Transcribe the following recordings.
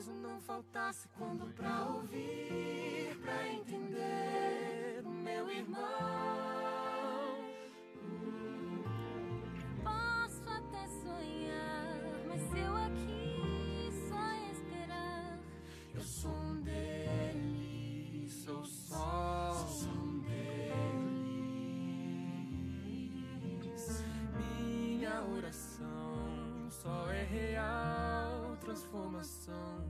gozo não faltasse quando pra ouvir, pra entender o meu irmão. Posso até sonhar, mas se eu aqui só esperar, Eu sou um deles, sou só um deles. Minha oração só é real transformação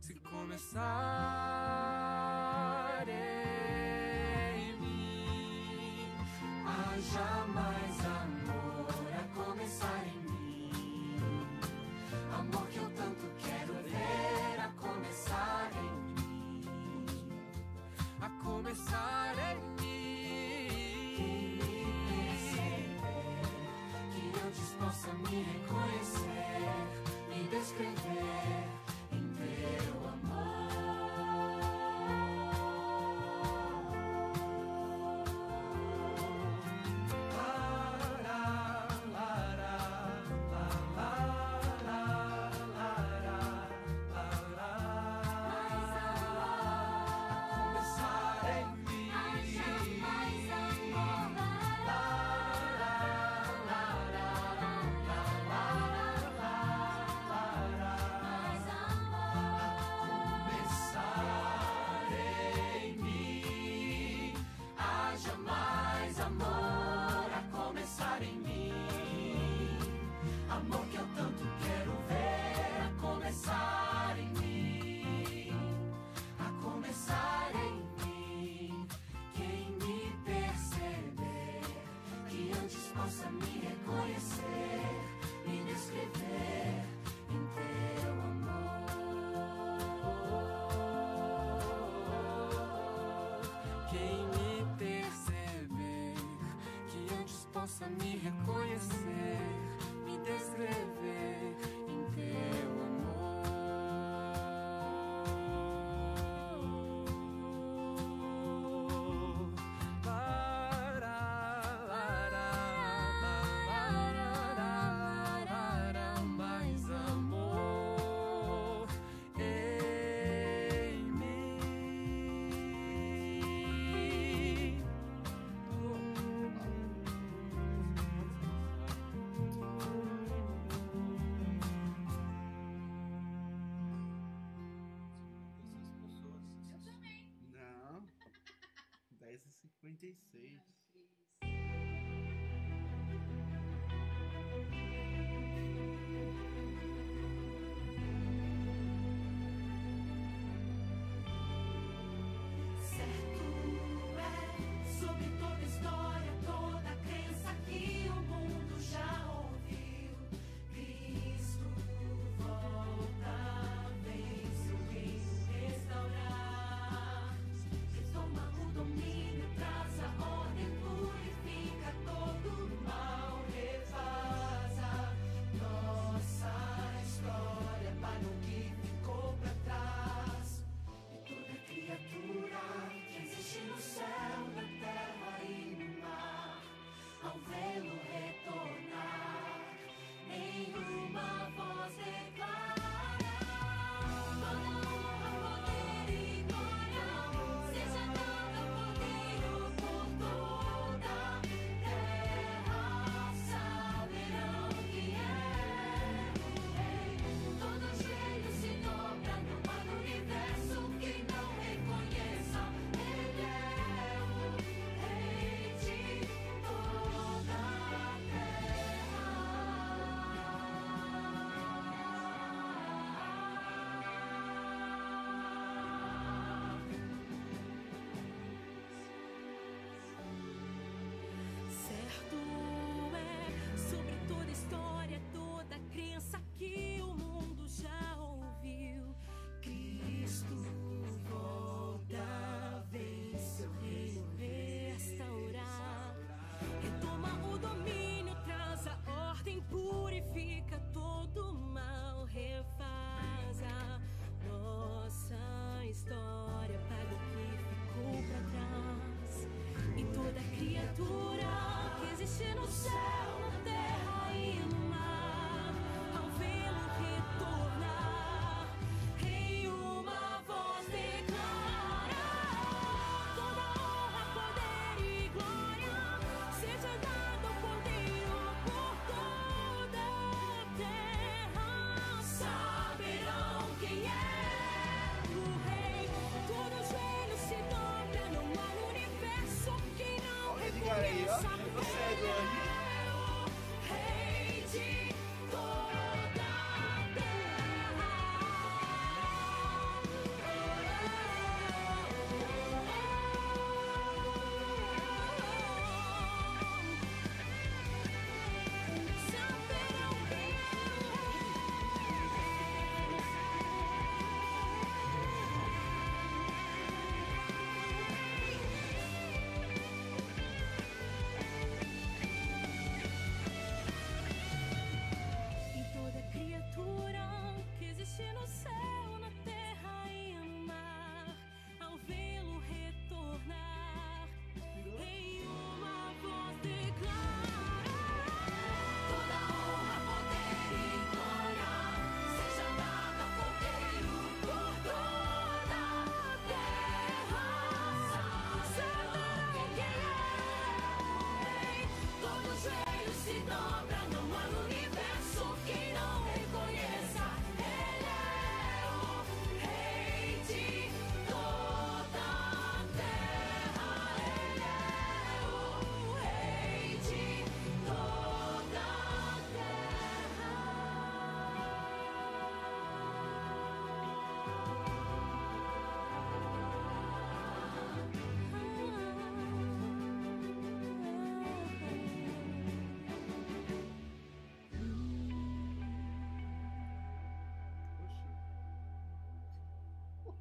se começar em mim. Haja mais amor a começar em mim. Amor que eu tanto quero ver a começar em mim. A começar em mim. Que antes possa me 56 Certo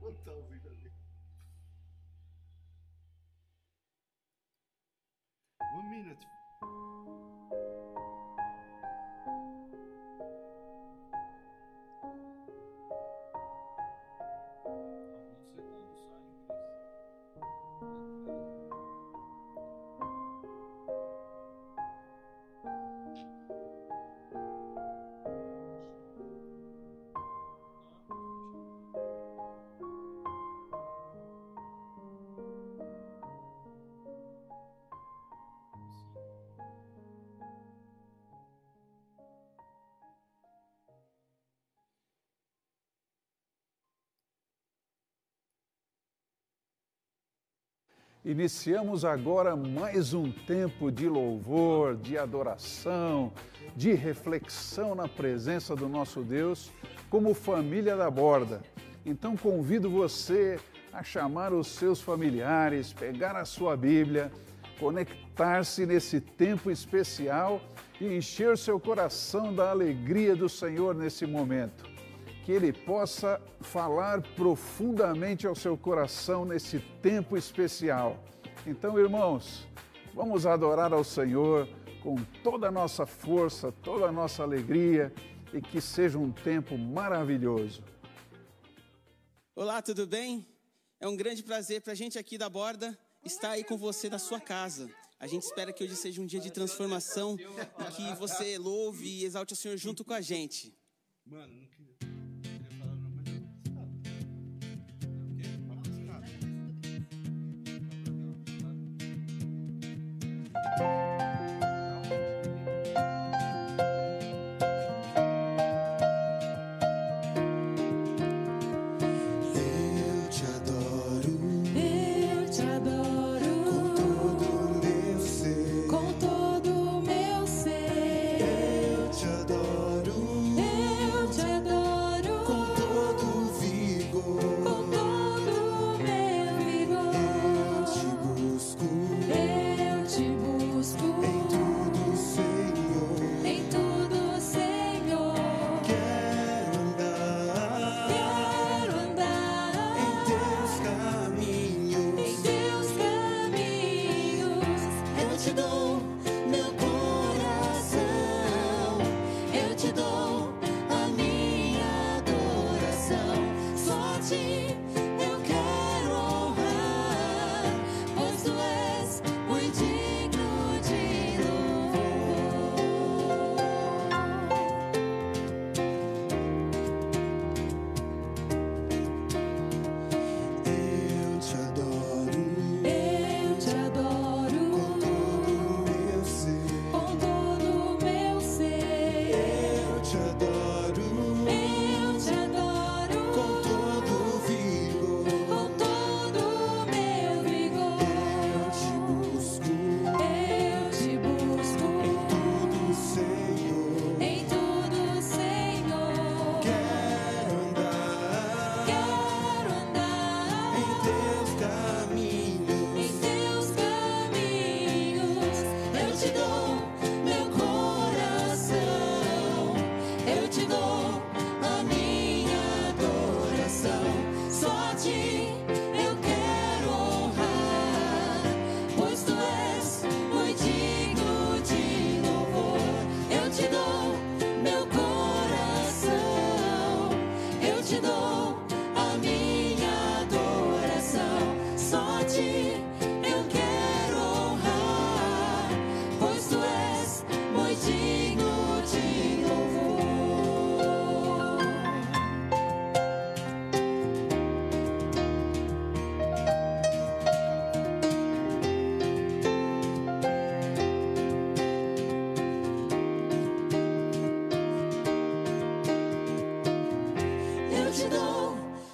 Oxi. Tá ouvindo Iniciamos agora mais um tempo de louvor, de adoração, de reflexão na presença do nosso Deus, como família da borda. Então convido você a chamar os seus familiares, pegar a sua Bíblia, conectar-se nesse tempo especial e encher seu coração da alegria do Senhor nesse momento que Ele possa falar profundamente ao seu coração nesse tempo especial. Então, irmãos, vamos adorar ao Senhor com toda a nossa força, toda a nossa alegria e que seja um tempo maravilhoso. Olá, tudo bem? É um grande prazer para a gente aqui da Borda estar aí com você na sua casa. A gente espera que hoje seja um dia de transformação e que você louve e exalte o Senhor junto com a gente. Mano,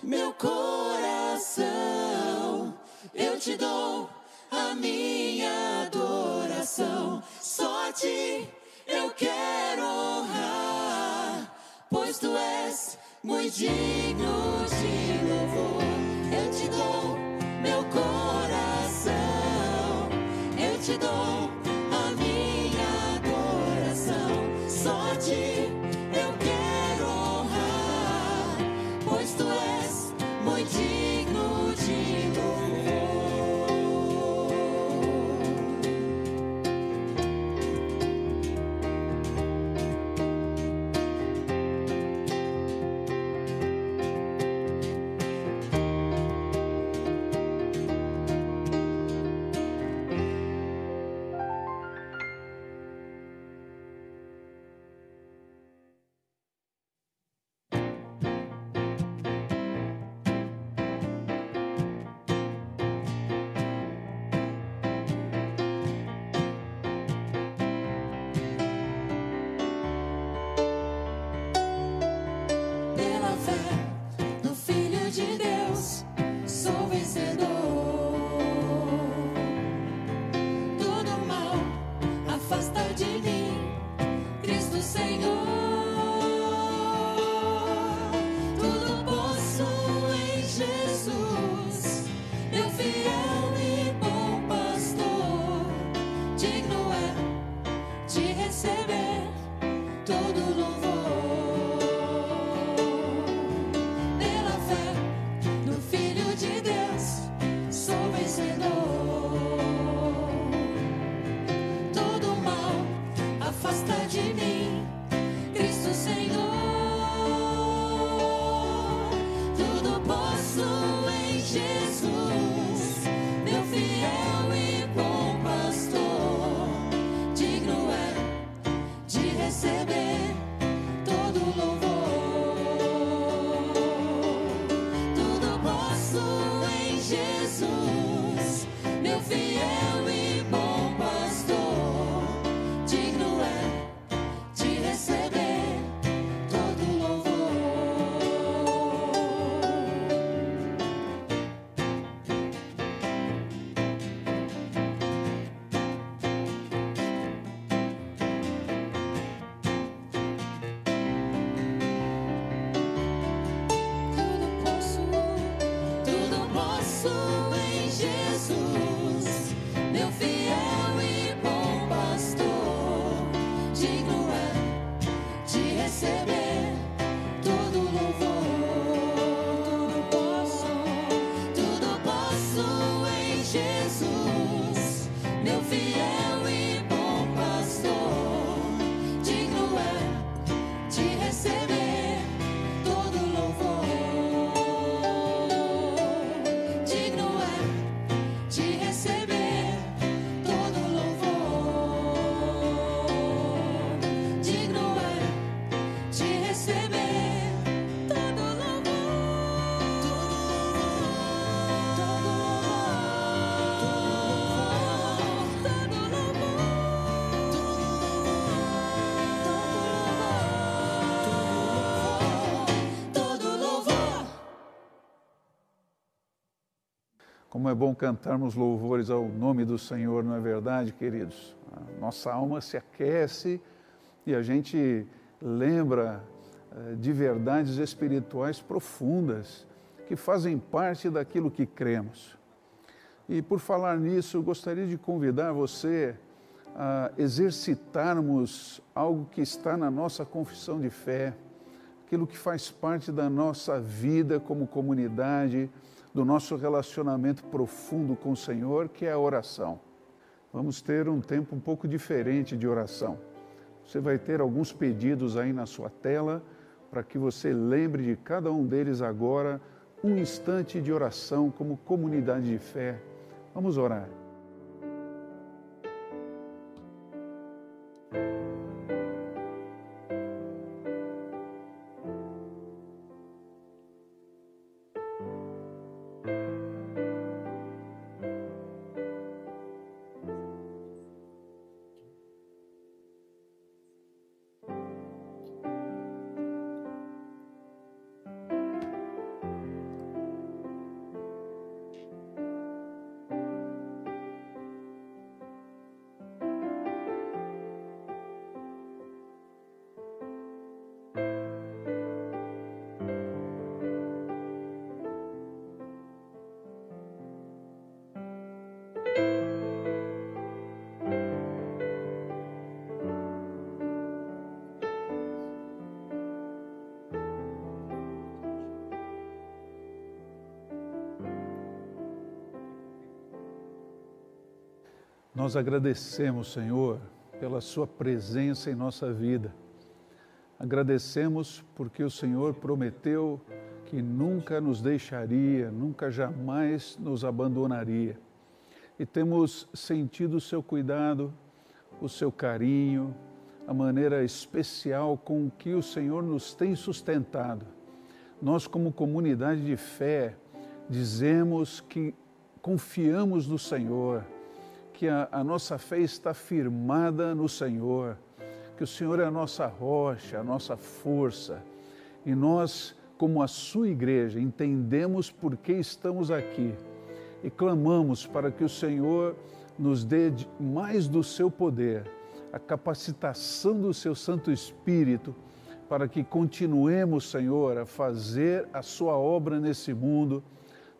meu coração, eu te dou a minha adoração. Só a ti eu quero honrar, pois tu és muito digno de louvor. Eu te dou é bom cantarmos louvores ao nome do Senhor, não é verdade, queridos? A nossa alma se aquece e a gente lembra eh, de verdades espirituais profundas que fazem parte daquilo que cremos. E por falar nisso, gostaria de convidar você a exercitarmos algo que está na nossa confissão de fé, aquilo que faz parte da nossa vida como comunidade, do nosso relacionamento profundo com o Senhor, que é a oração. Vamos ter um tempo um pouco diferente de oração. Você vai ter alguns pedidos aí na sua tela para que você lembre de cada um deles agora um instante de oração como comunidade de fé. Vamos orar. Nós agradecemos, Senhor, pela Sua presença em nossa vida. Agradecemos porque o Senhor prometeu que nunca nos deixaria, nunca jamais nos abandonaria. E temos sentido o Seu cuidado, o Seu carinho, a maneira especial com que o Senhor nos tem sustentado. Nós, como comunidade de fé, dizemos que confiamos no Senhor que a, a, nossa fé está firmada no Senhor, que o Senhor é a nossa rocha, a nossa força. E nós, como a sua igreja, entendemos por que estamos aqui e clamamos para que o Senhor nos dê mais do seu poder, a capacitação do seu Santo Espírito, para que continuemos, Senhor, a fazer a sua obra nesse mundo,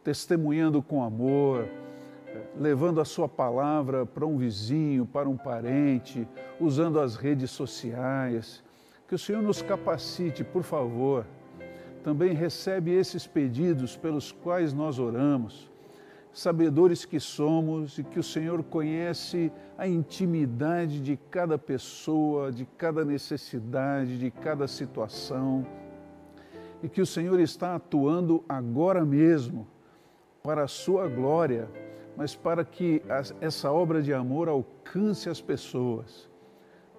testemunhando com amor levando a sua palavra para um vizinho, para um parente, usando as redes sociais. Que o Senhor nos capacite, por favor. Também recebe esses pedidos pelos quais nós oramos, sabedores que somos e que o Senhor conhece a intimidade de cada pessoa, de cada necessidade, de cada situação, e que o Senhor está atuando agora mesmo para a sua glória mas para que essa obra de amor alcance as pessoas.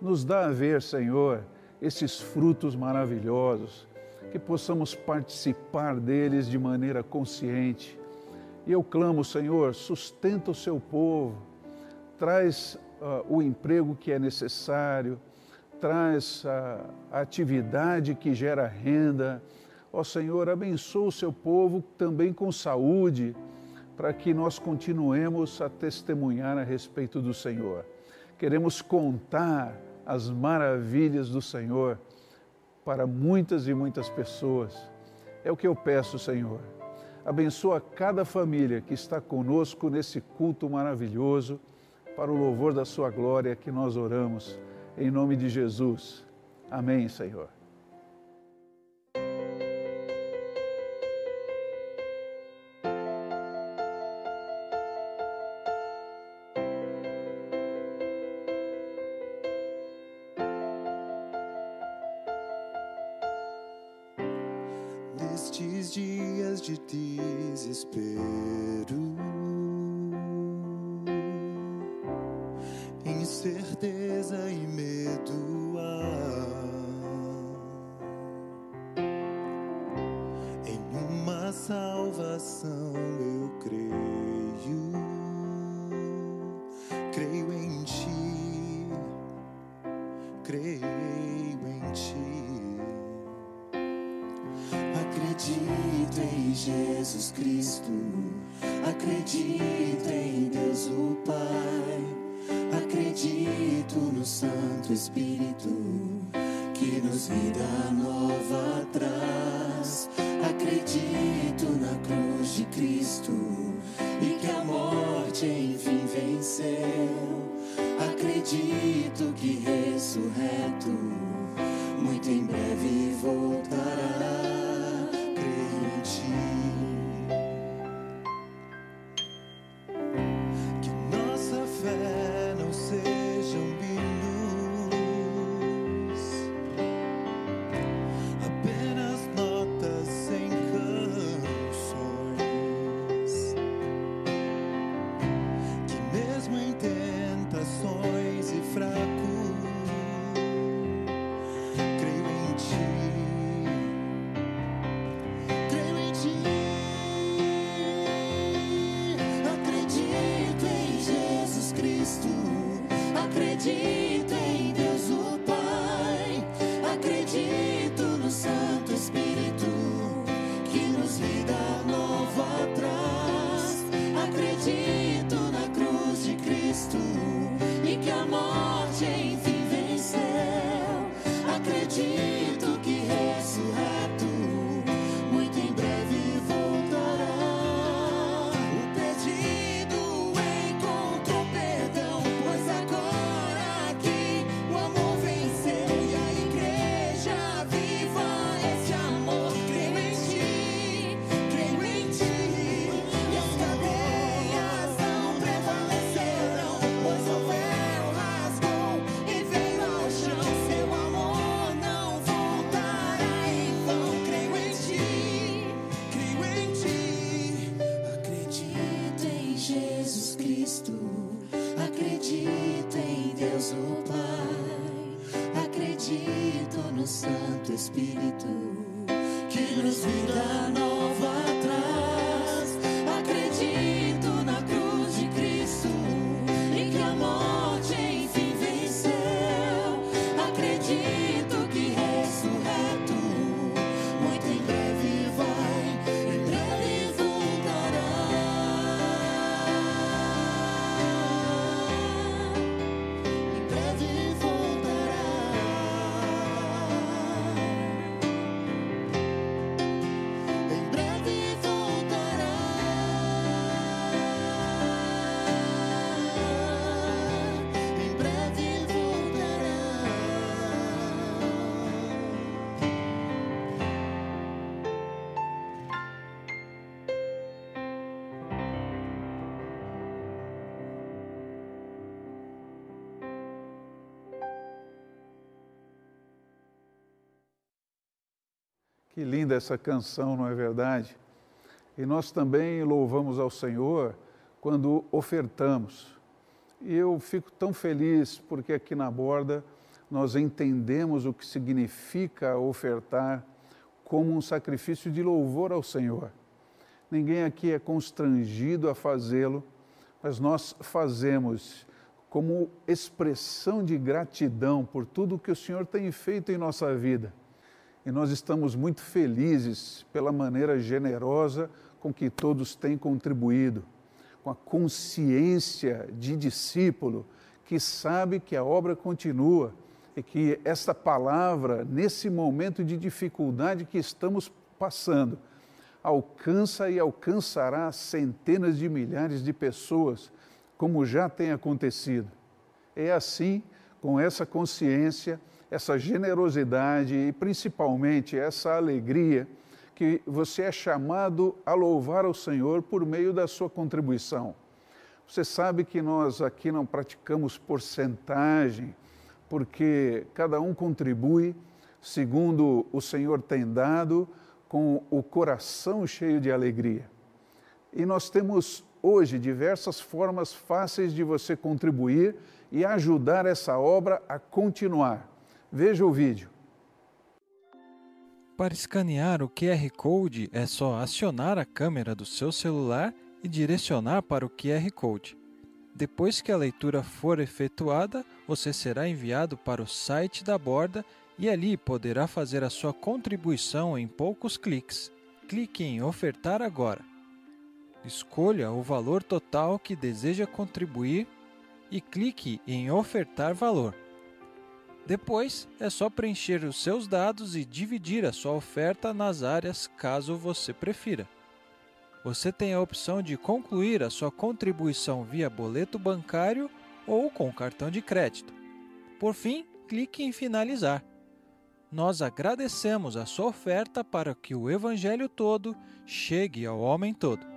Nos dá a ver, Senhor, esses frutos maravilhosos, que possamos participar deles de maneira consciente. E eu clamo, Senhor, sustenta o seu povo, traz uh, o emprego que é necessário, traz uh, a atividade que gera renda. Ó Senhor, abençoa o seu povo também com saúde para que nós continuemos a testemunhar a respeito do Senhor. Queremos contar as maravilhas do Senhor para muitas e muitas pessoas. É o que eu peço, Senhor. Abençoa cada família que está conosco nesse culto maravilhoso, para o louvor da Sua glória que nós oramos. Em nome de Jesus. Amém, Senhor. Espírito Que linda essa canção, não é verdade? E nós também louvamos ao Senhor quando ofertamos. E eu fico tão feliz porque aqui na borda nós entendemos o que significa ofertar como um sacrifício de louvor ao Senhor. Ninguém aqui é constrangido a fazê-lo, mas nós fazemos como expressão de gratidão por tudo que o Senhor tem feito em nossa vida. E nós estamos muito felizes pela maneira generosa com que todos têm contribuído, com a consciência de discípulo que sabe que a obra continua e que esta palavra, nesse momento de dificuldade que estamos passando, alcança e alcançará centenas de milhares de pessoas, como já tem acontecido. É assim, com essa consciência, essa generosidade e principalmente essa alegria que você é chamado a louvar ao Senhor por meio da sua contribuição. Você sabe que nós aqui não praticamos porcentagem, porque cada um contribui segundo o Senhor tem dado, com o coração cheio de alegria. E nós temos hoje diversas formas fáceis de você contribuir e ajudar essa obra a continuar. Veja o vídeo. Para escanear o QR Code é só acionar a câmera do seu celular e direcionar para o QR Code. Depois que a leitura for efetuada, você será enviado para o site da borda e ali poderá fazer a sua contribuição em poucos cliques. Clique em Ofertar agora. Escolha o valor total que deseja contribuir e clique em Ofertar valor. Depois é só preencher os seus dados e dividir a sua oferta nas áreas caso você prefira. Você tem a opção de concluir a sua contribuição via boleto bancário ou com cartão de crédito. Por fim, clique em Finalizar. Nós agradecemos a sua oferta para que o Evangelho todo chegue ao homem todo.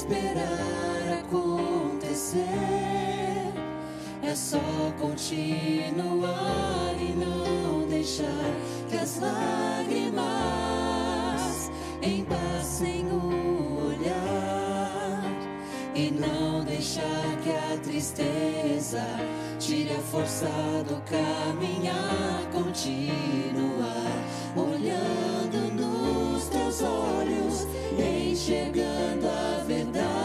Esperar acontecer. É só continuar e não deixar que as lágrimas embaçem o olhar e não deixar que a tristeza tire a força do caminhar, continuar olhando nos teus olhos, enxergando a verdade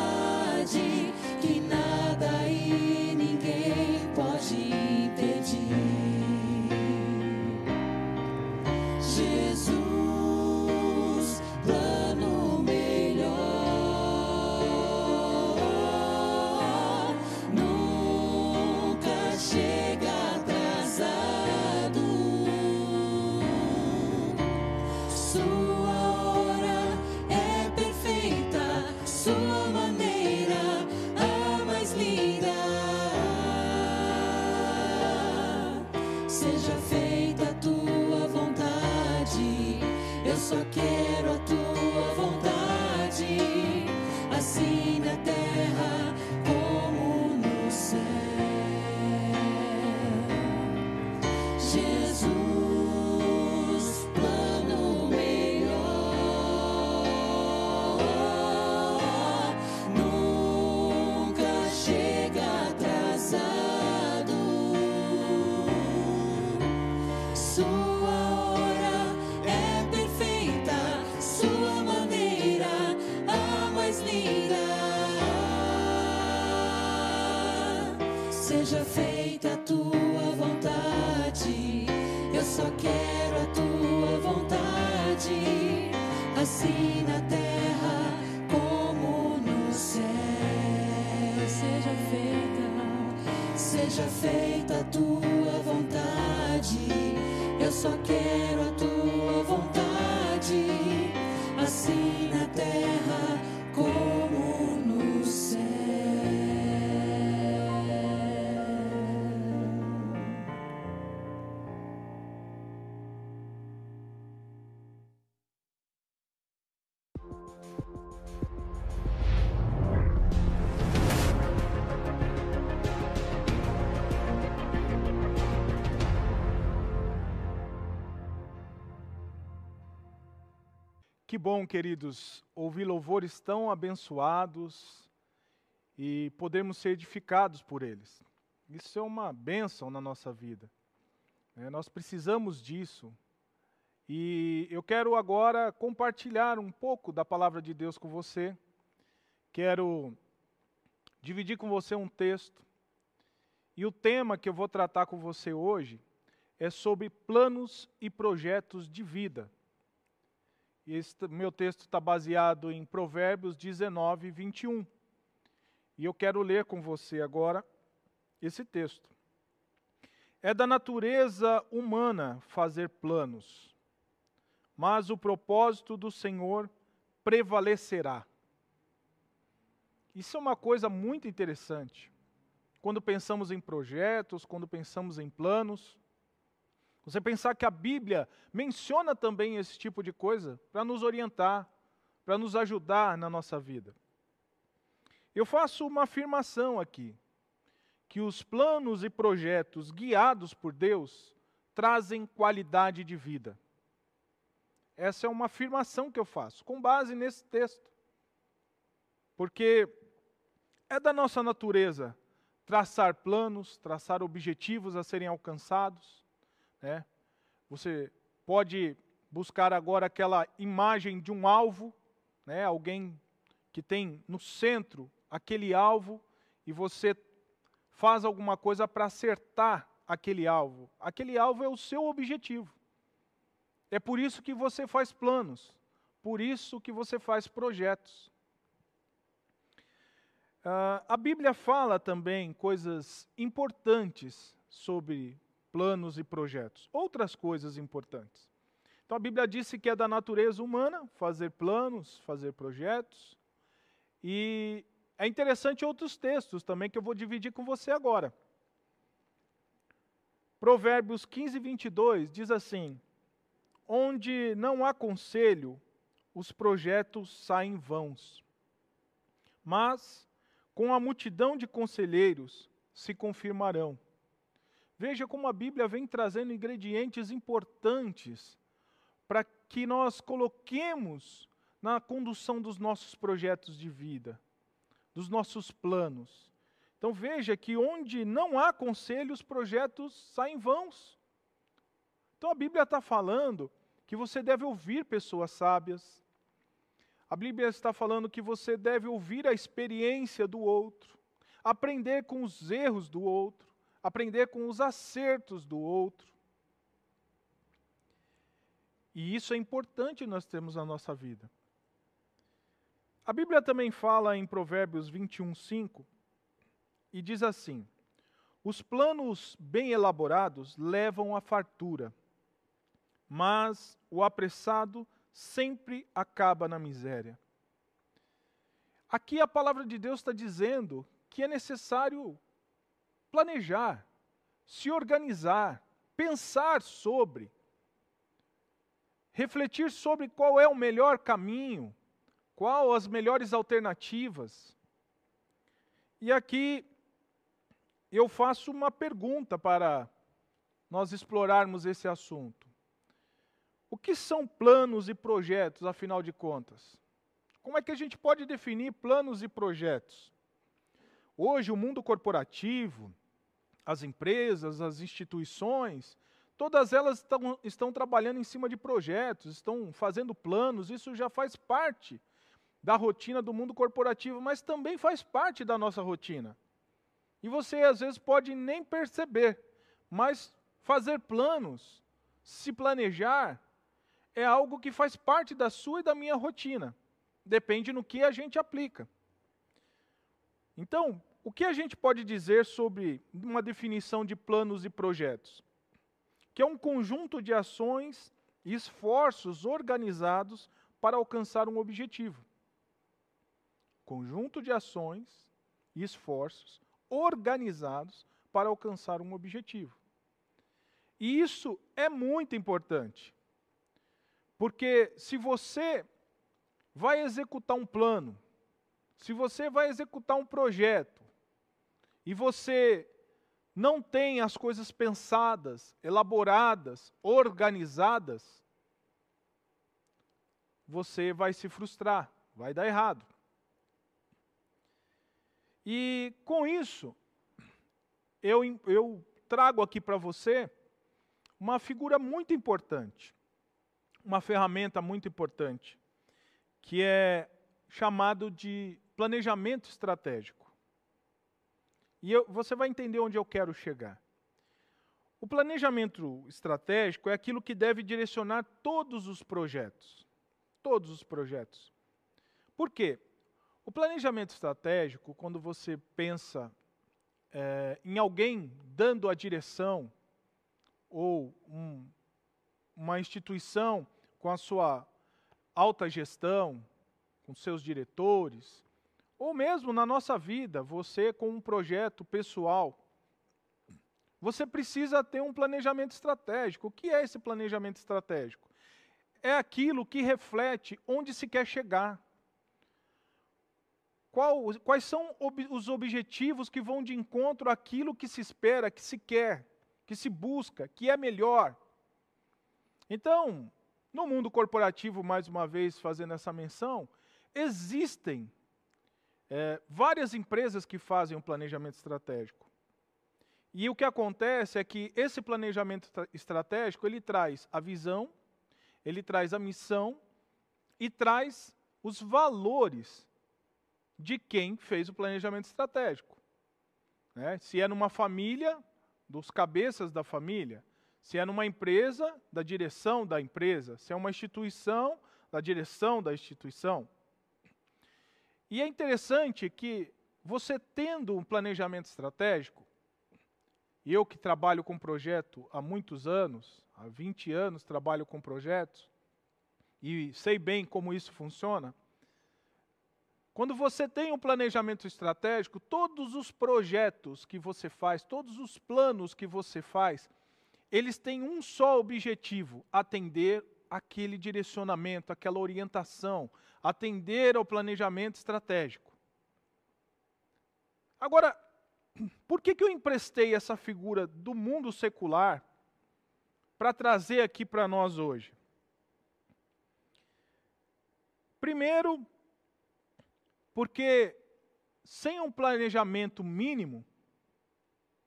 feita a tua vontade, eu só quero a tua vontade, assim na terra como bom, queridos, ouvir louvores tão abençoados e podermos ser edificados por eles. Isso é uma bênção na nossa vida. né? Nós precisamos disso. E eu quero agora compartilhar um pouco da palavra de Deus com você. Quero dividir com você um texto. E o tema que eu vou tratar com você hoje é sobre planos e projetos de vida. Esse meu texto está baseado em Provérbios 19, 21. E eu quero ler com você agora esse texto. É da natureza humana fazer planos, mas o propósito do Senhor prevalecerá. Isso é uma coisa muito interessante. Quando pensamos em projetos, quando pensamos em planos, você pensar que a Bíblia menciona também esse tipo de coisa para nos orientar, para nos ajudar na nossa vida. Eu faço uma afirmação aqui, que os planos e projetos guiados por Deus trazem qualidade de vida. Essa é uma afirmação que eu faço, com base nesse texto. Porque é da nossa natureza traçar planos, traçar objetivos a serem alcançados. Né? Você pode buscar agora aquela imagem de um alvo, né? alguém que tem no centro aquele alvo e você faz alguma coisa para acertar aquele alvo. Aquele alvo é o seu objetivo. É por isso que você faz planos, por isso que você faz projetos. Ah, a Bíblia fala também coisas importantes sobre planos e projetos, outras coisas importantes. Então a Bíblia disse que é da natureza humana fazer planos, fazer projetos. E é interessante outros textos também que eu vou dividir com você agora. Provérbios 15, 22 diz assim: Onde não há conselho, os projetos saem vãos. mas com a multidão de conselheiros se confirmarão. Veja como a Bíblia vem trazendo ingredientes importantes para que nós coloquemos na condução dos nossos projetos de vida, dos nossos planos. Então veja que onde não há conselho, os projetos saem vãos. Então a Bíblia está falando que você deve ouvir pessoas sábias. A Bíblia está falando que você deve ouvir a experiência do outro, aprender com os erros do outro, aprender com os acertos do outro. E isso é importante nós termos na nossa vida. A Bíblia também fala em Provérbios 21, 5, e diz assim: Os planos bem elaborados levam à fartura, mas o apressado sempre acaba na miséria. Aqui a palavra de Deus está dizendo que é necessário planejar, se organizar, pensar sobre, refletir sobre qual é o melhor caminho, qual as melhores alternativas. E aqui eu faço uma pergunta para nós explorarmos esse assunto. O que são planos e projetos, afinal de contas? Como é que a gente pode definir planos e projetos? Hoje, o mundo corporativo, as empresas, as instituições, todas elas estão, estão trabalhando em cima de projetos, estão fazendo planos, isso já faz parte da rotina do mundo corporativo, mas também faz parte da nossa rotina. E você às vezes pode nem perceber, mas fazer planos, se planejar, é algo que faz parte da sua e da minha rotina. Depende no que a gente aplica. Então, o que a gente pode dizer sobre uma definição de planos e projetos? Que é um conjunto de ações e esforços organizados para alcançar um objetivo. Conjunto de ações e esforços organizados para alcançar um objetivo. E isso é muito importante. Porque se você vai executar um plano, se você vai executar um projeto e você não tem as coisas pensadas, elaboradas, organizadas, você vai se frustrar, vai dar errado. E com isso, eu, eu trago aqui para você uma figura muito importante, uma ferramenta muito importante, que é chamado de planejamento estratégico. E eu, você vai entender onde eu quero chegar. O planejamento estratégico é aquilo que deve direcionar todos os projetos. Todos os projetos. Por quê? O planejamento estratégico, quando você pensa é, em alguém dando a direção, ou um, uma instituição com a sua alta gestão, com seus diretores, ou mesmo na nossa vida, você com um projeto pessoal, você precisa ter um planejamento estratégico. O que é esse planejamento estratégico? É aquilo que reflete onde se quer chegar. Qual, quais são ob, os objetivos que vão de encontro àquilo que se espera, que se quer, que se busca, que é melhor. Então, no mundo corporativo, mais uma vez fazendo essa menção, existem é, várias empresas que fazem um planejamento estratégico. E o que acontece é que esse planejamento estratégico ele traz a visão, ele traz a missão e traz os valores de quem fez o planejamento estratégico. Né? Se é numa família, dos cabeças da família. Se é numa empresa, da direção da empresa. Se é uma instituição, da direção da instituição. E é interessante que você tendo um planejamento estratégico, eu que trabalho com projeto há muitos anos, há 20 anos trabalho com projetos, e sei bem como isso funciona. Quando você tem um planejamento estratégico, todos os projetos que você faz, todos os planos que você faz, eles têm um só objetivo: atender aquele direcionamento, aquela orientação, atender ao planejamento estratégico. Agora, por que, que eu emprestei essa figura do mundo secular para trazer aqui para nós hoje? Primeiro, porque sem um planejamento mínimo,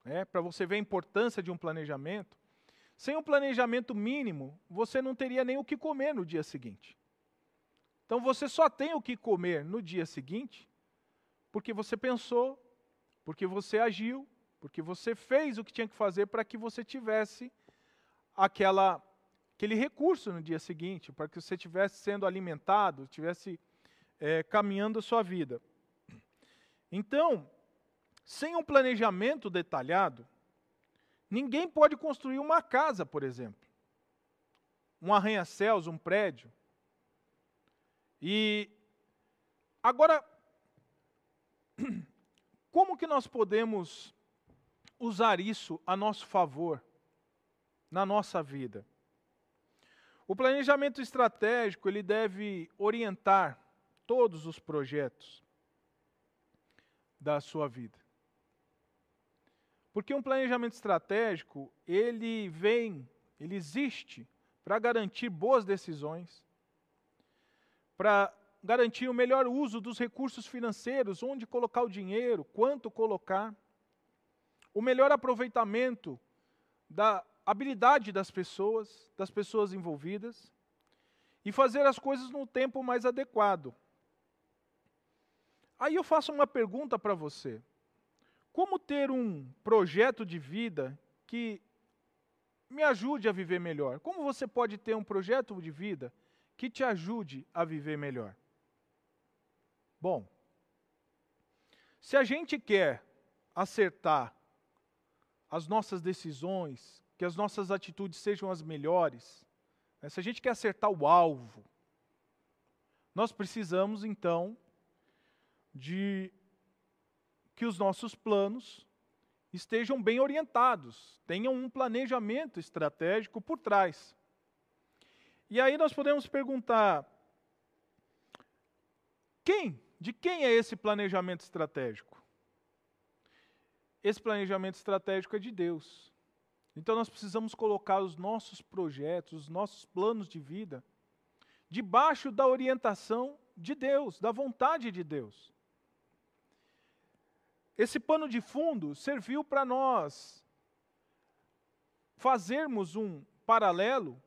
né, para você ver a importância de um planejamento, sem um planejamento mínimo, você não teria nem o que comer no dia seguinte. Então você só tem o que comer no dia seguinte porque você pensou, porque você agiu, porque você fez o que tinha que fazer para que você tivesse aquela aquele recurso no dia seguinte, para que você estivesse sendo alimentado, estivesse é, caminhando a sua vida. Então, sem um planejamento detalhado, ninguém pode construir uma casa, por exemplo, um arranha-céus, um prédio. E agora, como que nós podemos usar isso a nosso favor na nossa vida? O planejamento estratégico, ele deve orientar todos os projetos da sua vida. Porque um planejamento estratégico, ele vem, ele existe para garantir boas decisões, para garantir o melhor uso dos recursos financeiros, onde colocar o dinheiro, quanto colocar, o melhor aproveitamento da habilidade das pessoas, das pessoas envolvidas, e fazer as coisas no tempo mais adequado. Aí eu faço uma pergunta para você. Como ter um projeto de vida que me ajude a viver melhor? Como você pode ter um projeto de vida que te ajude a viver melhor? Bom, se a gente quer acertar as nossas decisões, que as nossas atitudes sejam as melhores, né? se a gente quer acertar o alvo, nós precisamos então de que os nossos planos estejam bem orientados, tenham um planejamento estratégico por trás. E aí nós podemos perguntar: quem? De quem é esse planejamento estratégico? Esse planejamento estratégico é de Deus. Então nós precisamos colocar os nossos projetos, os nossos planos de vida, debaixo da orientação de Deus, da vontade de Deus. Esse pano de fundo serviu para nós fazermos um paralelo,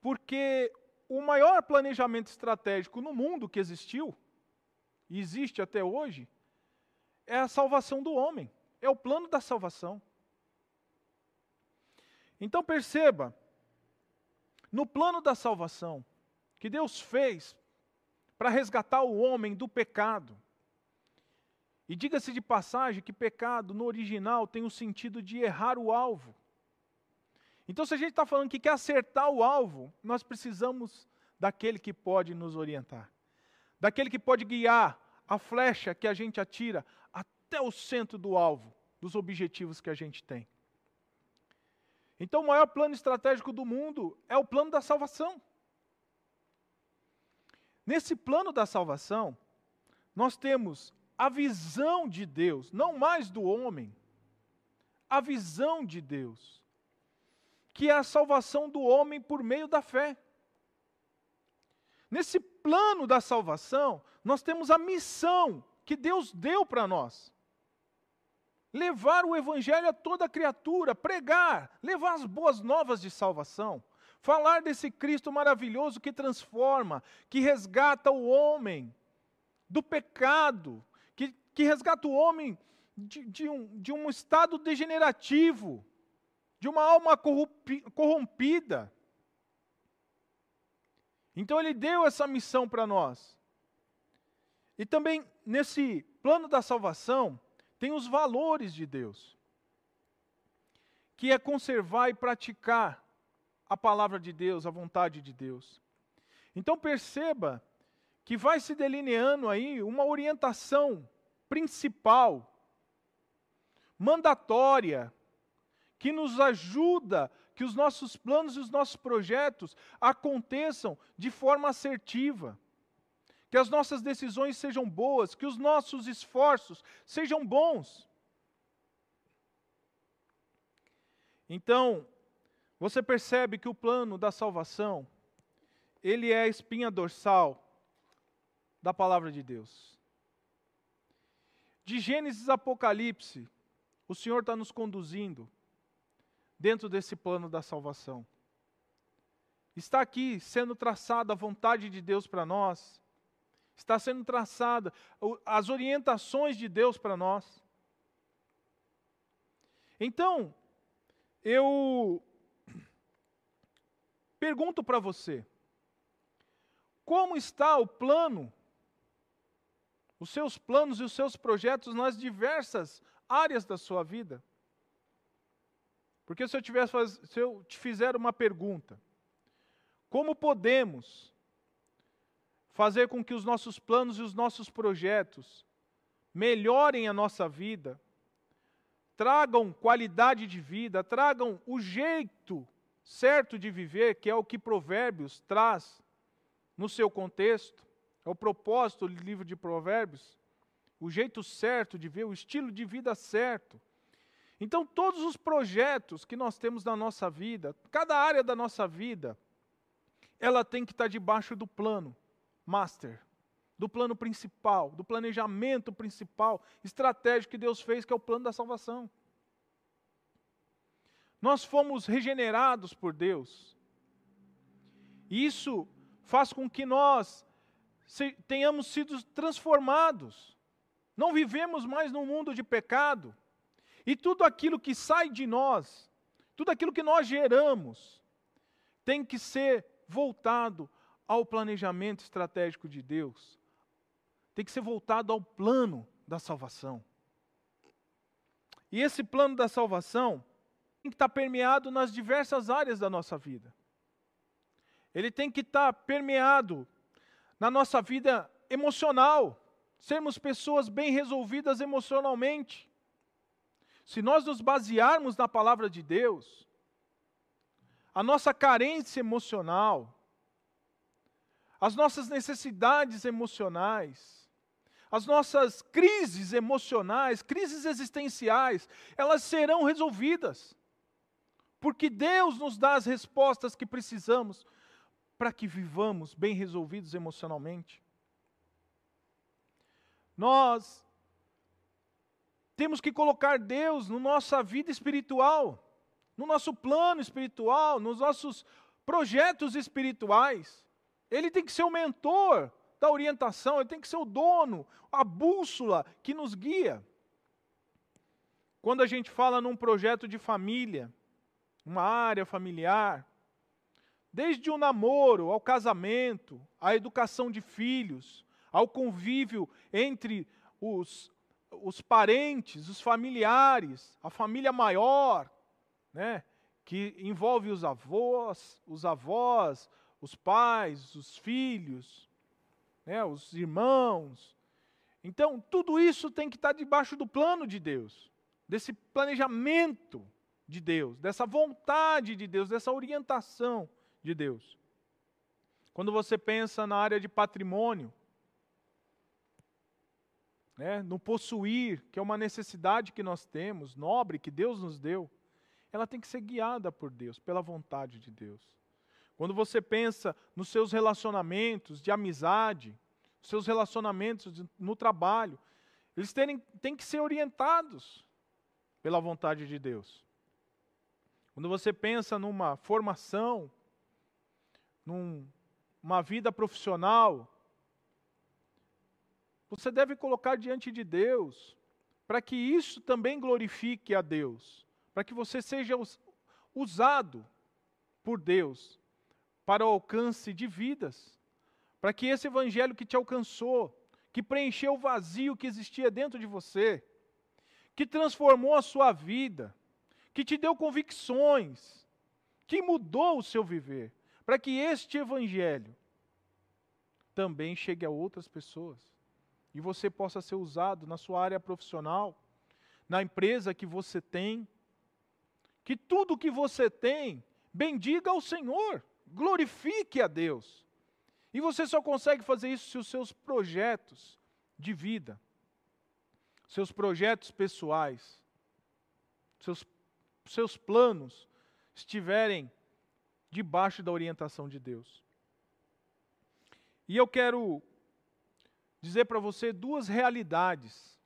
porque o maior planejamento estratégico no mundo que existiu, e existe até hoje, é a salvação do homem, é o plano da salvação. Então perceba, no plano da salvação que Deus fez para resgatar o homem do pecado, e diga-se de passagem que pecado no original tem o sentido de errar o alvo. Então, se a gente está falando que quer acertar o alvo, nós precisamos daquele que pode nos orientar, daquele que pode guiar a flecha que a gente atira até o centro do alvo, dos objetivos que a gente tem. Então, o maior plano estratégico do mundo é o plano da salvação. Nesse plano da salvação, nós temos a visão de Deus, não mais do homem, a visão de Deus, que é a salvação do homem por meio da fé. Nesse plano da salvação, nós temos a missão que Deus deu para nós. Levar o evangelho a toda criatura, pregar, levar as boas novas de salvação, falar desse Cristo maravilhoso que transforma, que resgata o homem do pecado, que, que resgata o homem de, de, um, de um estado degenerativo, de uma alma corrompida. Então ele deu essa missão para nós. E também nesse plano da salvação, tem os valores de Deus, que é conservar e praticar a palavra de Deus, a vontade de Deus. Então perceba que vai se delineando aí uma orientação principal, mandatória, que nos ajuda que os nossos planos e os nossos projetos aconteçam de forma assertiva, que as nossas decisões sejam boas, que os nossos esforços sejam bons. Então, você percebe que o plano da salvação, ele é a espinha dorsal da palavra de Deus. De Gênesis a Apocalipse, o Senhor está nos conduzindo dentro desse plano da salvação. Está aqui sendo traçada a vontade de Deus para nós, está sendo traçada as orientações de Deus para nós. Então, eu pergunto para você: como está o plano, os seus planos e os seus projetos nas diversas áreas da sua vida? Porque se eu, tivesse, se eu te fizer uma pergunta, como podemos fazer com que os nossos planos e os nossos projetos melhorem a nossa vida, tragam qualidade de vida, tragam o jeito certo de viver, que é o que Provérbios traz no seu contexto, é o propósito do livro de Provérbios, o jeito certo de ver, o estilo de vida certo. Então, todos os projetos que nós temos na nossa vida, cada área da nossa vida, ela tem que estar debaixo do plano master, do plano principal, do planejamento principal, estratégico que Deus fez, que é o plano da salvação. Nós fomos regenerados por Deus. E isso faz com que nós tenhamos sido transformados. Não vivemos mais num mundo de pecado. E tudo aquilo que sai de nós, tudo aquilo que nós geramos, tem que ser voltado ao planejamento estratégico de Deus, tem que ser voltado ao plano da salvação. E esse plano da salvação tem que estar permeado nas diversas áreas da nossa vida. Ele tem que estar permeado na nossa vida emocional, sermos pessoas bem resolvidas emocionalmente. Se nós nos basearmos na palavra de Deus, a nossa carência emocional, as nossas necessidades emocionais, as nossas crises emocionais, crises existenciais, elas serão resolvidas. Porque Deus nos dá as respostas que precisamos para que vivamos bem resolvidos emocionalmente. Nós temos que colocar Deus na nossa vida espiritual, no nosso plano espiritual, nos nossos projetos espirituais. Ele tem que ser o mentor da orientação, ele tem que ser o dono, a bússola que nos guia. Quando a gente fala num projeto de família, uma área familiar, desde o namoro ao casamento, à educação de filhos, ao convívio entre os, os parentes, os familiares, a família maior, né, que envolve os avós, os avós, os pais, os filhos, né, os irmãos. Então, tudo isso tem que estar debaixo do plano de Deus, desse planejamento de Deus, dessa vontade de Deus, dessa orientação de Deus. Quando você pensa na área de patrimônio, né, no possuir, que é uma necessidade que nós temos, nobre, que Deus nos deu, ela tem que ser guiada por Deus, pela vontade de Deus. Quando você pensa nos seus relacionamentos de amizade, seus relacionamentos no trabalho, eles terem, têm que ser orientados pela vontade de Deus. Quando você pensa numa formação, numa vida profissional, você deve colocar diante de Deus, para que isso também glorifique a Deus, para que você seja usado por Deus para o alcance de vidas, para que esse evangelho que te alcançou, que preencheu o vazio que existia dentro de você, que transformou a sua vida, que te deu convicções, que mudou o seu viver, para que este evangelho também chegue a outras pessoas e você possa ser usado na sua área profissional, na empresa que você tem, que tudo que você tem bendiga ao Senhor glorifique a Deus. E você só consegue fazer isso se os seus projetos de vida, seus projetos pessoais, seus, seus planos estiverem debaixo da orientação de Deus. E eu quero dizer para você duas realidades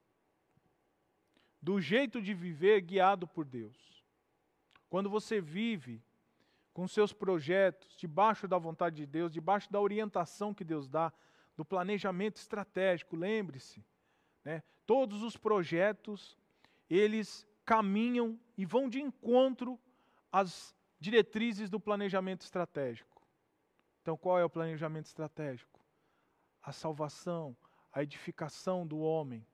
do jeito de viver guiado por Deus. Quando você vive com seus projetos debaixo da vontade de Deus, debaixo da orientação que Deus dá, do planejamento estratégico, lembre-se, né? todos os projetos, eles caminham e vão de encontro às diretrizes do planejamento estratégico. Então, qual é o planejamento estratégico? A salvação, a edificação do homem.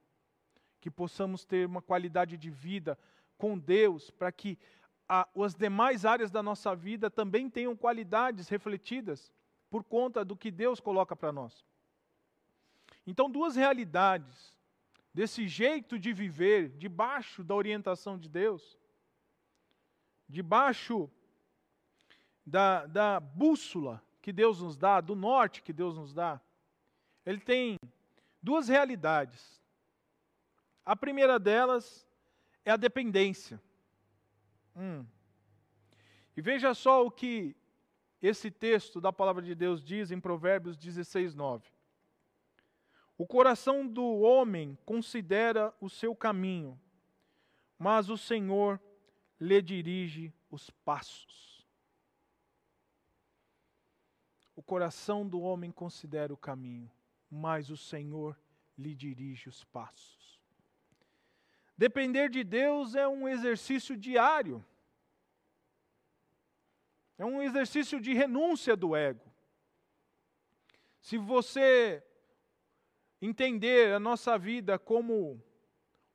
Que possamos ter uma qualidade de vida com Deus, para que a, as demais áreas da nossa vida também tenham qualidades refletidas por conta do que Deus coloca para nós. Então, duas realidades desse jeito de viver debaixo da orientação de Deus, debaixo da, da bússola que Deus nos dá, do norte que Deus nos dá, ele tem duas realidades. A primeira delas é a dependência. Hum. E veja só o que esse texto da palavra de Deus diz em Provérbios 16, 9. O coração do homem considera o seu caminho, mas o Senhor lhe dirige os passos. O coração do homem considera o caminho, mas o Senhor lhe dirige os passos. Depender de Deus é um exercício diário. É um exercício de renúncia do ego. Se você entender a nossa vida como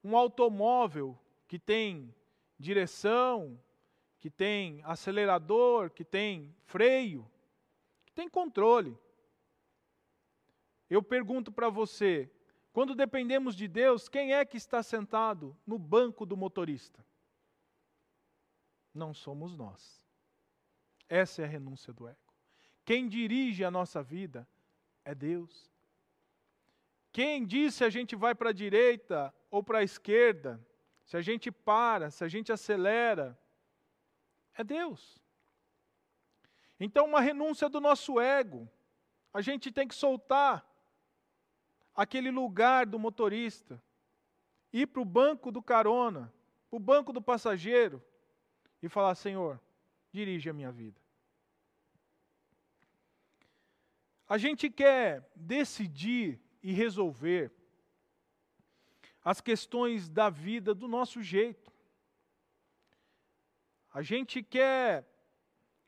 um automóvel que tem direção, que tem acelerador, que tem freio, que tem controle. Eu pergunto para você, quando dependemos de Deus, quem é que está sentado no banco do motorista? Não somos nós. Essa é a renúncia do ego. Quem dirige a nossa vida é Deus. Quem diz se a gente vai para a direita ou para a esquerda, se a gente para, se a gente acelera, é Deus. Então, uma renúncia do nosso ego. A gente tem que soltar aquele lugar do motorista, ir para o banco do carona, para o banco do passageiro e falar: Senhor, dirige a minha vida. A gente quer decidir e resolver as questões da vida do nosso jeito. A gente quer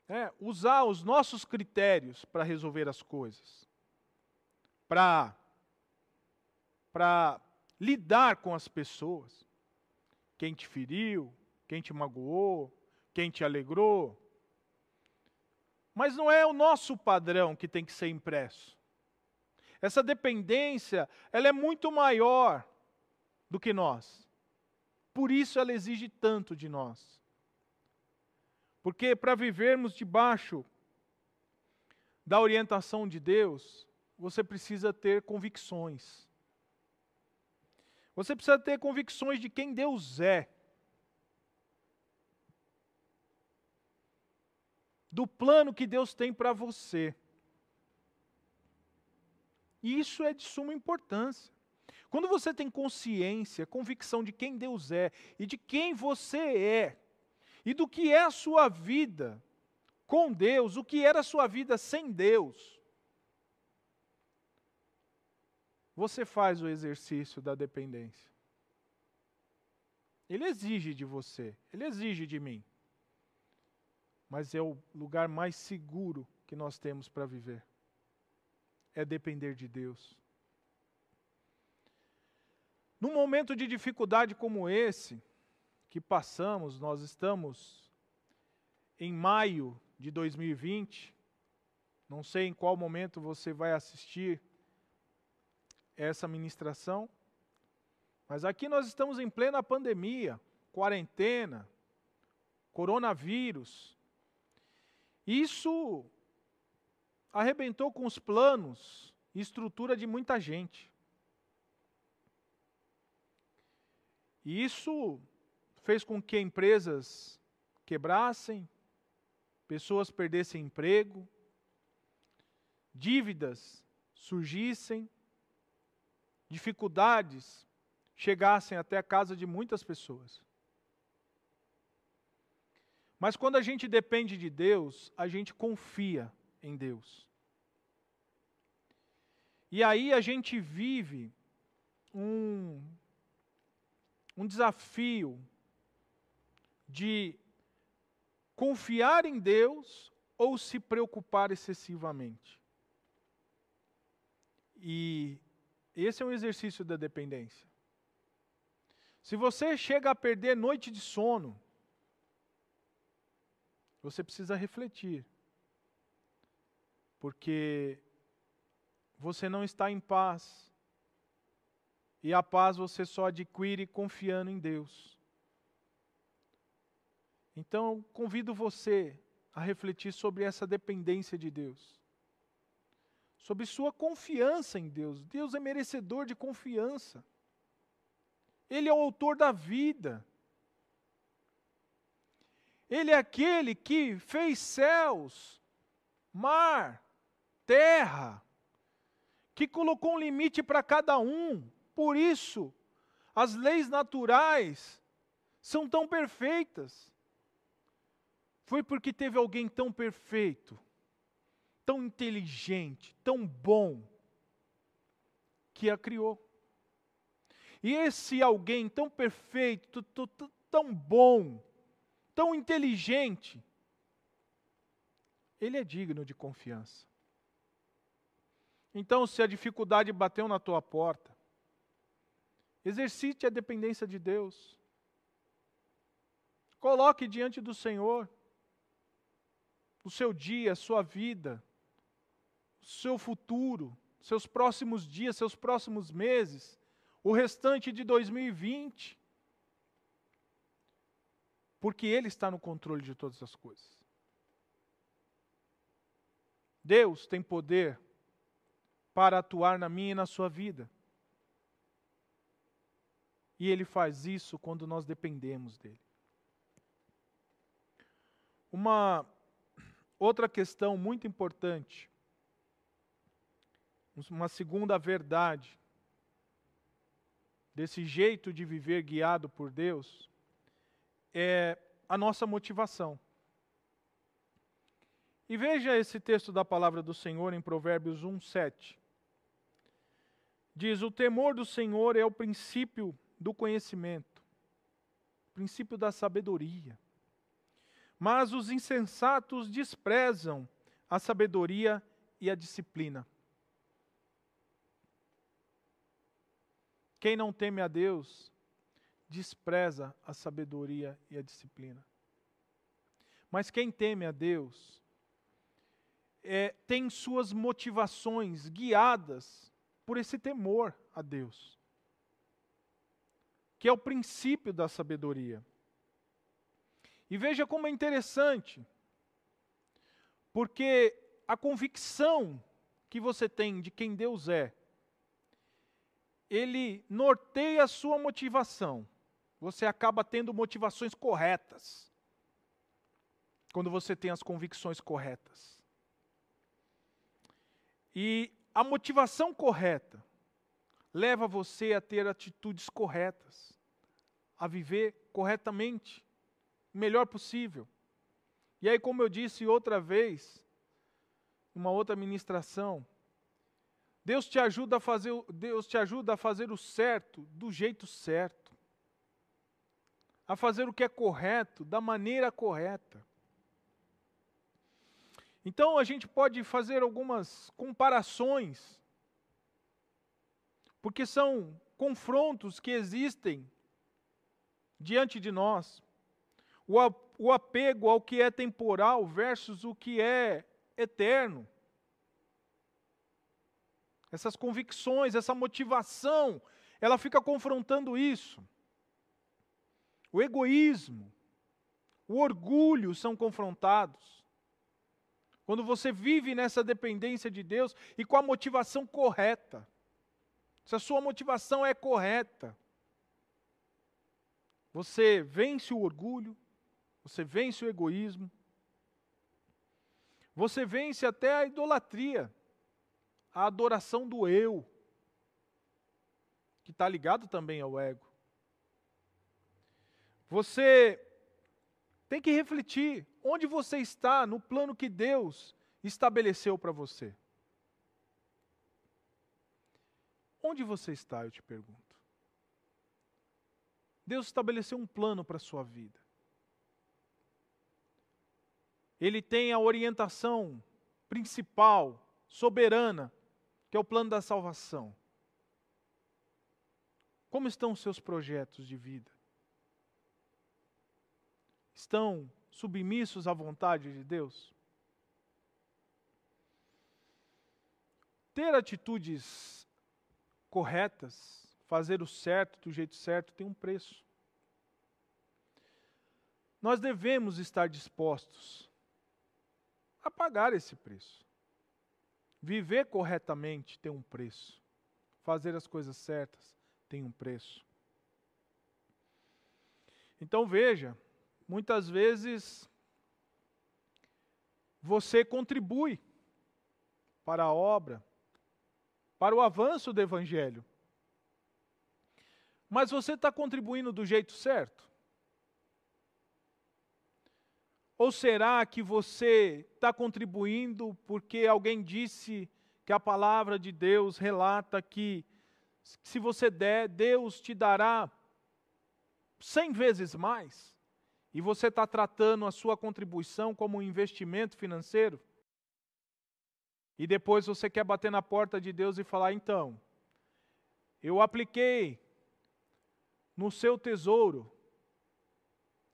é, usar os nossos critérios para resolver as coisas, para para lidar com as pessoas. Quem te feriu, quem te magoou, quem te alegrou. Mas não é o nosso padrão que tem que ser impresso. Essa dependência, ela é muito maior do que nós. Por isso ela exige tanto de nós. Porque para vivermos debaixo da orientação de Deus, você precisa ter convicções. Você precisa ter convicções de quem Deus é. Do plano que Deus tem para você. E isso é de suma importância. Quando você tem consciência, convicção de quem Deus é e de quem você é, e do que é a sua vida com Deus, o que era a sua vida sem Deus, você faz o exercício da dependência. Ele exige de você, ele exige de mim. Mas é o lugar mais seguro que nós temos para viver. É depender de Deus. Num momento de dificuldade como esse que passamos, nós estamos em maio de 2020. Não sei em qual momento você vai assistir essa ministração. Mas aqui nós estamos em plena pandemia, quarentena, coronavírus. Isso arrebentou com os planos e estrutura de muita gente. E isso fez com que empresas quebrassem, pessoas perdessem emprego, dívidas surgissem, dificuldades chegassem até a casa de muitas pessoas. Mas quando a gente depende de Deus, a gente confia em Deus. E aí a gente vive um, um desafio de confiar em Deus ou se preocupar excessivamente. E esse é um exercício da dependência. Se você chega a perder noite de sono, você precisa refletir. Porque você não está em paz. E a paz você só adquire confiando em Deus. Então, convido você a refletir sobre essa dependência de Deus. Sobre sua confiança em Deus. Deus é merecedor de confiança. Ele é o autor da vida. Ele é aquele que fez céus, mar, terra, que colocou um limite para cada um. Por isso, as leis naturais são tão perfeitas. Foi porque teve alguém tão perfeito, tão inteligente, tão bom, que a criou. E esse alguém tão perfeito, tão bom, tão inteligente, ele é digno de confiança. Então, se a dificuldade bateu na tua porta, exercite a dependência de Deus. Coloque diante do Senhor o seu dia, a sua vida, seu futuro, seus próximos dias, seus próximos meses, o restante de 2020 porque Ele está no controle de todas as coisas. Deus tem poder para atuar na minha e na sua vida. E Ele faz isso quando nós dependemos dEle. Uma outra questão muito importante, uma segunda verdade desse jeito de viver guiado por Deus, é a nossa motivação. E veja esse texto da palavra do Senhor em Provérbios 1, 7. Diz: O temor do Senhor é o princípio do conhecimento, princípio da sabedoria. Mas os insensatos desprezam a sabedoria e a disciplina. Quem não teme a Deus despreza a sabedoria e a disciplina. Mas quem teme a Deus é, tem suas motivações guiadas por esse temor a Deus, que é o princípio da sabedoria. E veja como é interessante, porque a convicção que você tem de quem Deus é, ele norteia a sua motivação você acaba tendo motivações corretas. Quando você tem as convicções corretas. E a motivação correta leva você a ter atitudes corretas, a viver corretamente, o melhor possível. E aí, como eu disse outra vez, uma outra ministração, Deus te ajuda a fazer, Deus te ajuda a fazer o certo do jeito certo a fazer o que é correto, da maneira correta. Então a gente pode fazer algumas comparações, porque são confrontos que existem diante de nós. O apego ao que é temporal versus o que é eterno. Essas convicções, essa motivação, ela fica confrontando isso. O egoísmo, o orgulho são confrontados. Quando você vive nessa dependência de Deus e com a motivação correta. Se a sua motivação é correta, você vence o orgulho, você vence o egoísmo, você vence até a idolatria, a adoração do eu, que está ligado também ao ego. Você tem que refletir onde você está no plano que Deus estabeleceu para você. Onde você está, eu te pergunto? Deus estabeleceu um plano para a sua vida. Ele tem a orientação principal, soberana, que é o plano da salvação. Como estão os seus projetos de vida? Estão submissos à vontade de Deus? Ter atitudes corretas, fazer o certo do jeito certo, tem um preço. Nós devemos estar dispostos a pagar esse preço. Viver corretamente tem um preço. Fazer as coisas certas tem um preço. Então veja, muitas vezes você contribui para a obra, para o avanço do Evangelho. Mas você está contribuindo do jeito certo? Ou será que você está contribuindo porque alguém disse que a palavra de Deus relata que se você der, Deus te dará cem vezes mais? E você está tratando a sua contribuição como um investimento financeiro? E depois você quer bater na porta de Deus e falar: então, eu apliquei no seu tesouro,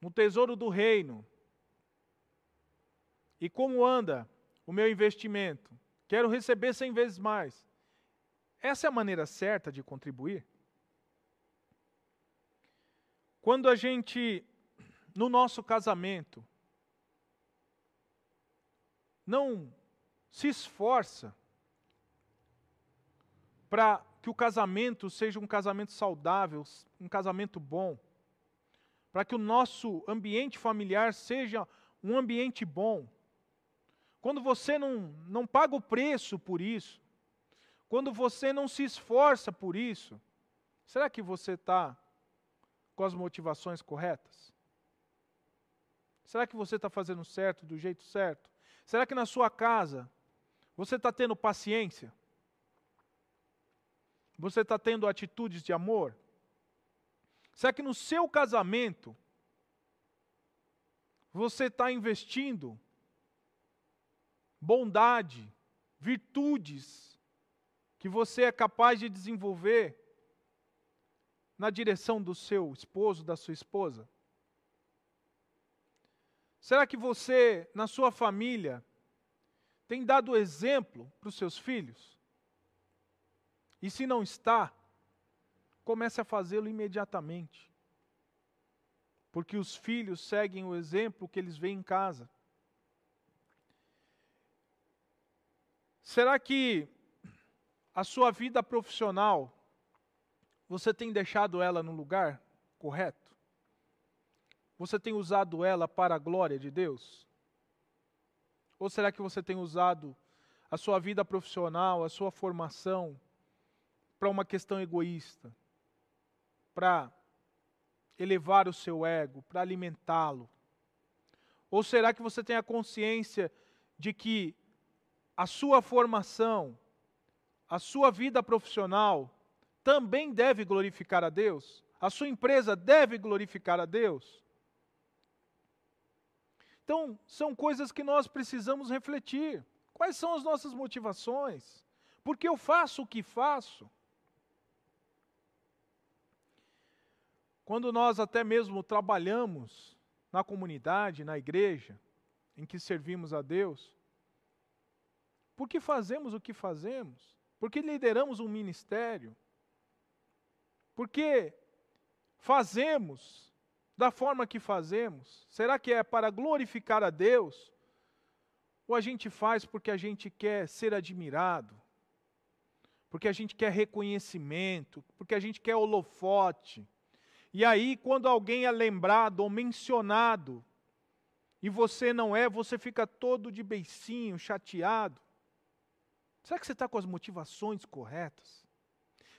no tesouro do reino, e como anda o meu investimento? Quero receber cem vezes mais. Essa é a maneira certa de contribuir? Quando a gente, no nosso casamento, não se esforça para que o casamento seja um casamento saudável, um casamento bom, para que o nosso ambiente familiar seja um ambiente bom, quando você não, não paga o preço por isso, quando você não se esforça por isso, será que você está com as motivações corretas? Será que você está fazendo certo do jeito certo? Será que na sua casa você está tendo paciência? Você está tendo atitudes de amor? Será que no seu casamento você está investindo bondade, virtudes que você é capaz de desenvolver na direção do seu esposo, da sua esposa? Será que você, na sua família, tem dado exemplo para os seus filhos? E se não está, comece a fazê-lo imediatamente. Porque os filhos seguem o exemplo que eles veem em casa. Será que a sua vida profissional, você tem deixado ela no lugar correto? Você tem usado ela para a glória de Deus? Ou será que você tem usado a sua vida profissional, a sua formação, para uma questão egoísta? Para elevar o seu ego, para alimentá-lo? Ou será que você tem a consciência de que a sua formação, a sua vida profissional também deve glorificar a Deus? A sua empresa deve glorificar a Deus? Então, são coisas que nós precisamos refletir. Quais são as nossas motivações? Por que eu faço o que faço? Quando nós até mesmo trabalhamos na comunidade, na igreja, em que servimos a Deus, por que fazemos o que fazemos? Por que lideramos um ministério? Por que fazemos da forma que fazemos? Será que é para glorificar a Deus? Ou a gente faz porque a gente quer ser admirado, porque a gente quer reconhecimento, porque a gente quer holofote. E aí, quando alguém é lembrado ou mencionado, e você não é, você fica todo de beicinho, chateado. Será que você está com as motivações corretas?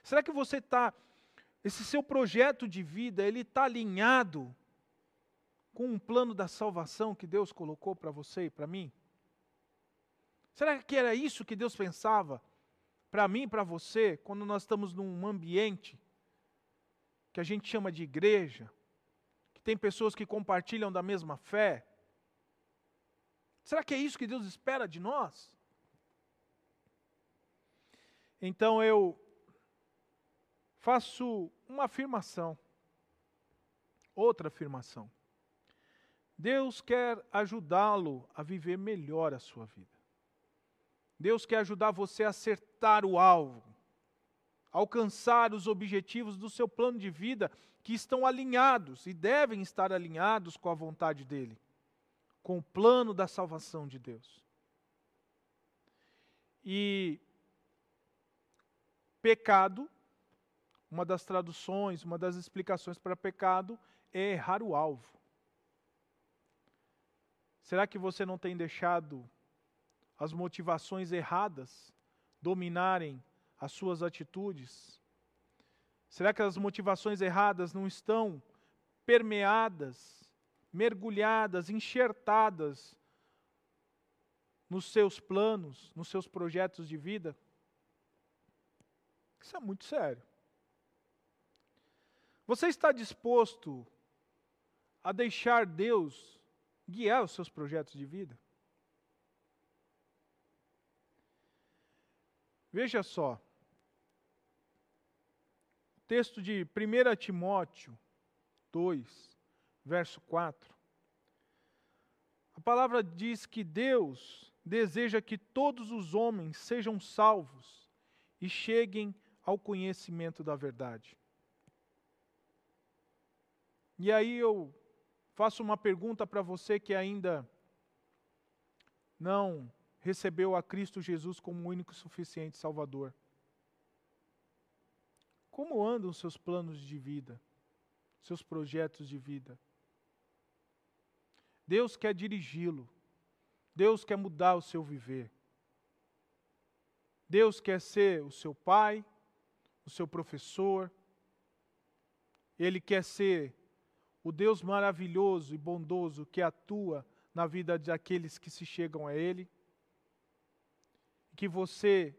Será que você está, esse seu projeto de vida, ele está alinhado com um plano da salvação que Deus colocou para você e para mim? Será que era isso que Deus pensava para mim e para você quando nós estamos num ambiente que a gente chama de igreja, que tem pessoas que compartilham da mesma fé? Será que é isso que Deus espera de nós? Então eu faço uma afirmação, outra afirmação. Deus quer ajudá-lo a viver melhor a sua vida. Deus quer ajudar você a acertar o alvo, alcançar os objetivos do seu plano de vida que estão alinhados e devem estar alinhados com a vontade dele, com o plano da salvação de Deus. E pecado, uma das traduções, uma das explicações para pecado é errar o alvo. Será que você não tem deixado as motivações erradas dominarem as suas atitudes? Será que as motivações erradas não estão permeadas, mergulhadas, enxertadas nos seus planos, nos seus projetos de vida? Isso é muito sério. Você está disposto a deixar Deus guiar os seus projetos de vida? Veja só. O texto de 1 Timóteo 2, verso 4. A palavra diz que Deus deseja que todos os homens sejam salvos e cheguem ao conhecimento da verdade. E aí eu faço uma pergunta para você que ainda não recebeu a Cristo Jesus como único e suficiente Salvador. Como andam seus planos de vida, seus projetos de vida? Deus quer dirigi-lo. Deus quer mudar o seu viver. Deus quer ser o seu pai, o seu professor. Ele quer ser o Deus maravilhoso e bondoso que atua na vida daqueles que se chegam a Ele que você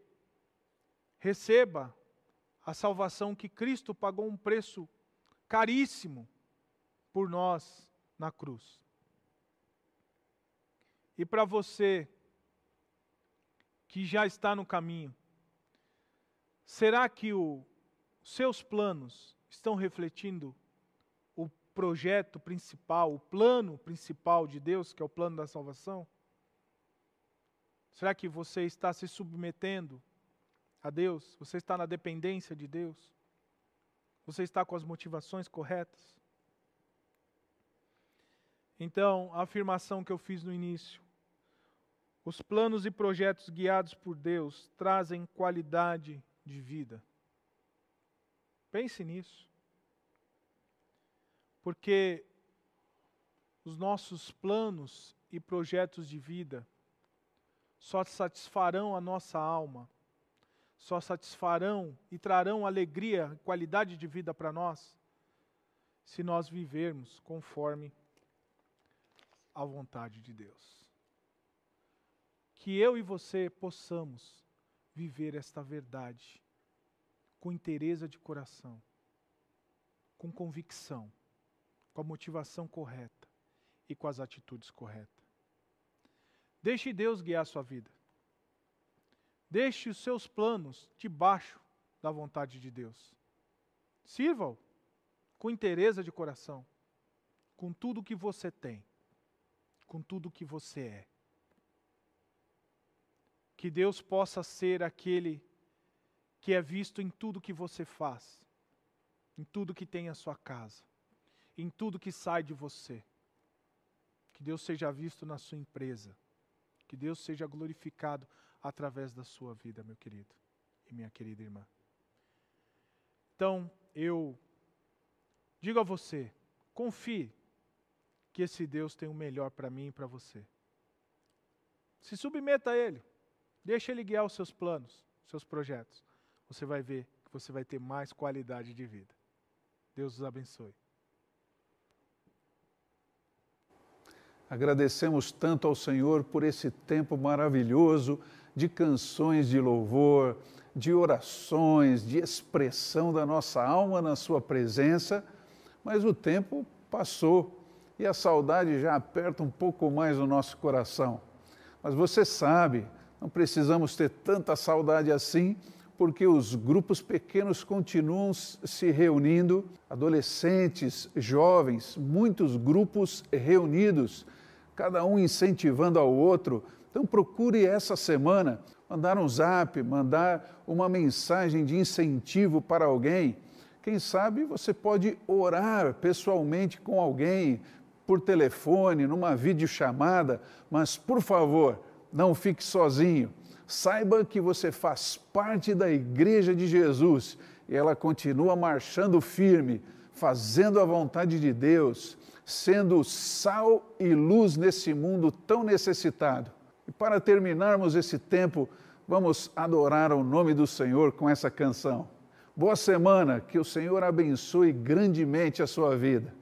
receba a salvação que Cristo pagou um preço caríssimo por nós na cruz. E para você que já está no caminho, será que os seus planos estão refletindo o projeto principal, o plano principal de Deus, que é o plano da salvação? Será que você está se submetendo a Deus? Você está na dependência de Deus? Você está com as motivações corretas? Então, a afirmação que eu fiz no início: os planos e projetos guiados por Deus trazem qualidade de vida. Pense nisso. Porque os nossos planos e projetos de vida só satisfarão a nossa alma, só satisfarão e trarão alegria, qualidade de vida para nós, se nós vivermos conforme a vontade de Deus. Que eu e você possamos viver esta verdade com inteireza de coração, com convicção, com a motivação correta e com as atitudes corretas. Deixe Deus guiar a sua vida. Deixe os seus planos debaixo da vontade de Deus. Sirva-o com inteireza de coração, com tudo que você tem, com tudo que você é. Que Deus possa ser aquele que é visto em tudo que você faz, em tudo que tem a sua casa, em tudo que sai de você. Que Deus seja visto na sua empresa Que Deus seja glorificado através da sua vida, meu querido e minha querida irmã. Então, eu digo a você, confie que esse Deus tem o melhor para mim e para você. Se submeta a Ele. Deixe Ele guiar os seus planos, seus projetos. Você vai ver que você vai ter mais qualidade de vida. Deus os abençoe. Agradecemos tanto ao Senhor por esse tempo maravilhoso de canções de louvor, de orações, de expressão da nossa alma na Sua presença, mas o tempo passou e a saudade já aperta um pouco mais o nosso coração. Mas você sabe, não precisamos ter tanta saudade assim, porque os grupos pequenos continuam se reunindo, adolescentes, jovens, muitos grupos reunidos, cada um incentivando ao outro. Então procure essa semana mandar um zap, mandar uma mensagem de incentivo para alguém. Quem sabe você pode orar pessoalmente com alguém, por telefone, numa videochamada, mas por favor, não fique sozinho. Saiba que você faz parte da Igreja de Jesus e ela continua marchando firme, fazendo a vontade de Deus, sendo sal e luz nesse mundo tão necessitado. E para terminarmos esse tempo, vamos adorar o nome do Senhor com essa canção. Boa semana, que o Senhor abençoe grandemente a sua vida.